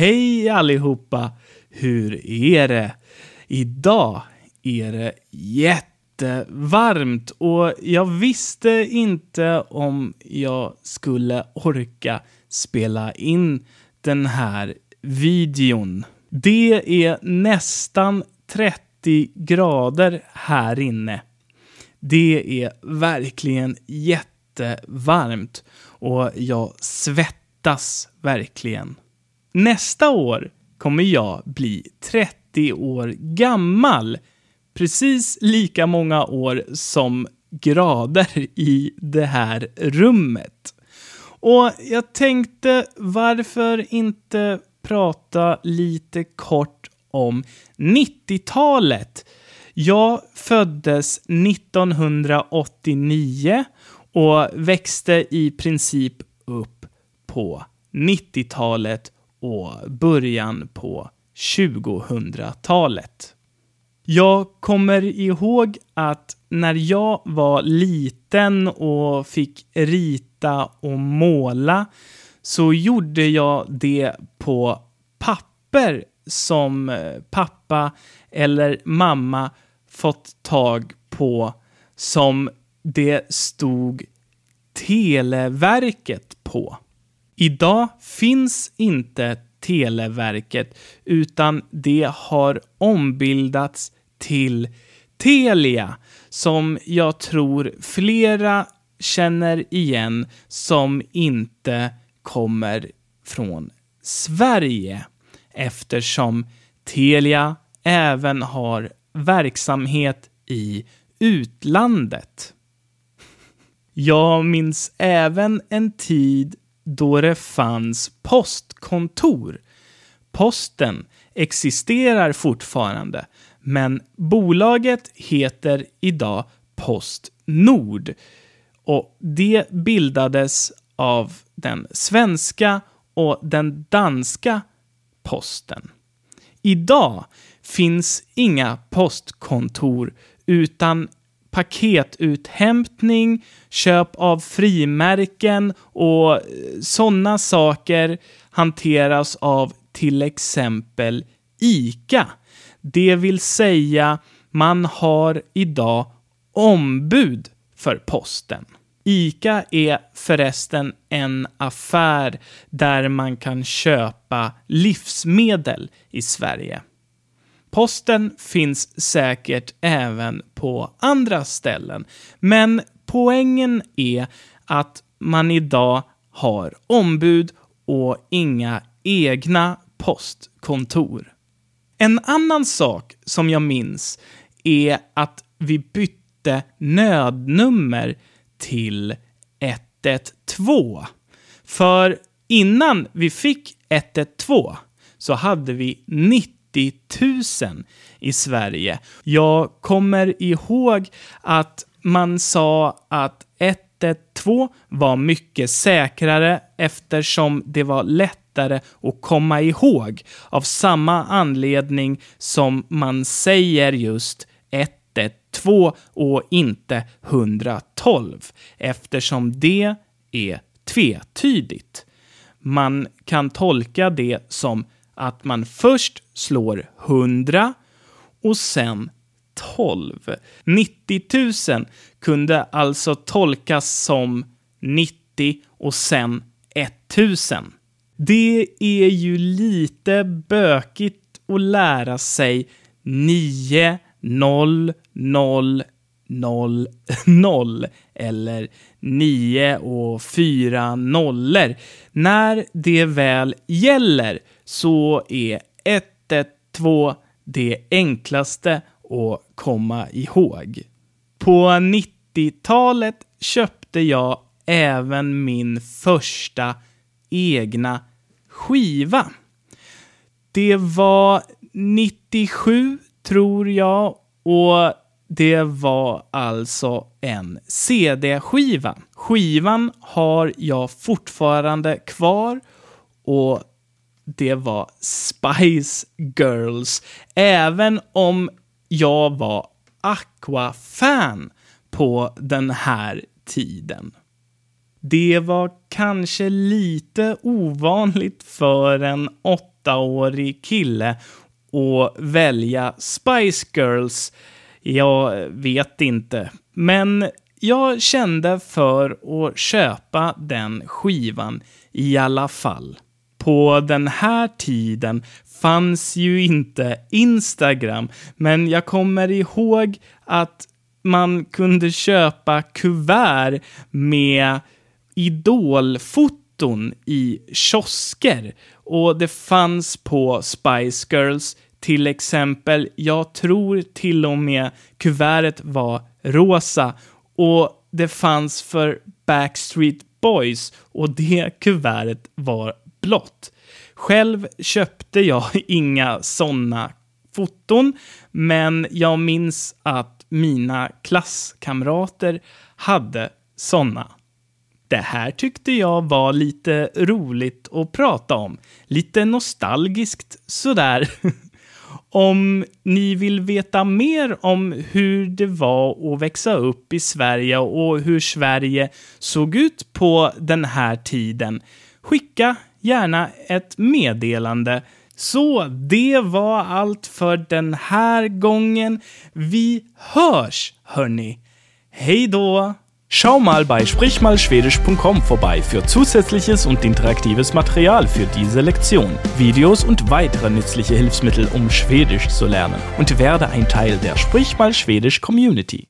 Hej allihopa! Hur är det? Idag är det jättevarmt och jag visste inte om jag skulle orka spela in den här videon. Det är nästan 30 grader här inne. Det är verkligen jättevarmt och jag svettas verkligen. Nästa år kommer jag bli 30 år gammal. Precis lika många år som grader i det här rummet. Och jag tänkte, varför inte prata lite kort om 90-talet? Jag föddes 1989 och växte i princip upp på 90-talet och början på 2000-talet. Jag kommer ihåg att när jag var liten och fick rita och måla så gjorde jag det på papper som eh, pappa eller mamma fått tag på som det stod Televerket på. Idag finns inte Televerket utan det har ombildats till Telia som jag tror flera känner igen som inte kommer från Sverige eftersom Telia även har verksamhet i utlandet. Jag minns även en tid då det fanns postkontor. Posten existerar fortfarande, men bolaget heter idag Postnord och det bildades av den svenska och den danska posten. Idag finns inga postkontor utan paketuthämtning, köp av frimärken och eh, sådana saker hanteras av till exempel ICA. Det vill säga, man har idag ombud för posten. ICA är förresten en affär där man kan köpa livsmedel i Sverige. Posten finns säkert även på andra ställen, men poängen är att man idag har ombud och inga egna postkontor. En annan sak som jag minns är att vi bytte nödnummer till 112. För innan vi fick 112 så hade vi 90 000 i Sverige. Jag kommer ihåg att man sa att 112 var mycket säkrare eftersom det var lättare att komma ihåg av samma anledning som man säger just 112 och inte 112 eftersom det är tvetydigt. Man kan tolka det som att man först slår 100 och sen 12. 90 000 kunde alltså tolkas som 90 och sen 1000. Det är ju lite bökigt att lära sig 9, 0, 0, 0, 0 eller 9 och 4 nollor. När det väl gäller så är 112 det enklaste att komma ihåg. På 90-talet köpte jag även min första egna skiva. Det var 97 tror jag och det var alltså en CD-skiva. Skivan har jag fortfarande kvar och det var Spice Girls. Även om jag var Aqua-fan på den här tiden. Det var kanske lite ovanligt för en åttaårig kille att välja Spice Girls? Jag vet inte. Men jag kände för att köpa den skivan i alla fall. På den här tiden fanns ju inte Instagram, men jag kommer ihåg att man kunde köpa kuvert med idolfoton i kiosker. Och det fanns på Spice Girls till exempel, jag tror till och med kuvertet var rosa. Och det fanns för Backstreet Boys. Och det kuvertet var blått. Själv köpte jag inga sådana foton, men jag minns att mina klasskamrater hade sådana. Det här tyckte jag var lite roligt att prata om. Lite nostalgiskt sådär. Om ni vill veta mer om hur det var att växa upp i Sverige och hur Sverige såg ut på den här tiden, skicka gärna ett meddelande. Så det var allt för den här gången. Vi hörs, hörni. Hej då! Schau mal bei sprichmalschwedisch.com vorbei für zusätzliches und interaktives Material für diese Lektion, Videos und weitere nützliche Hilfsmittel, um Schwedisch zu lernen und werde ein Teil der Sprich mal Schwedisch Community.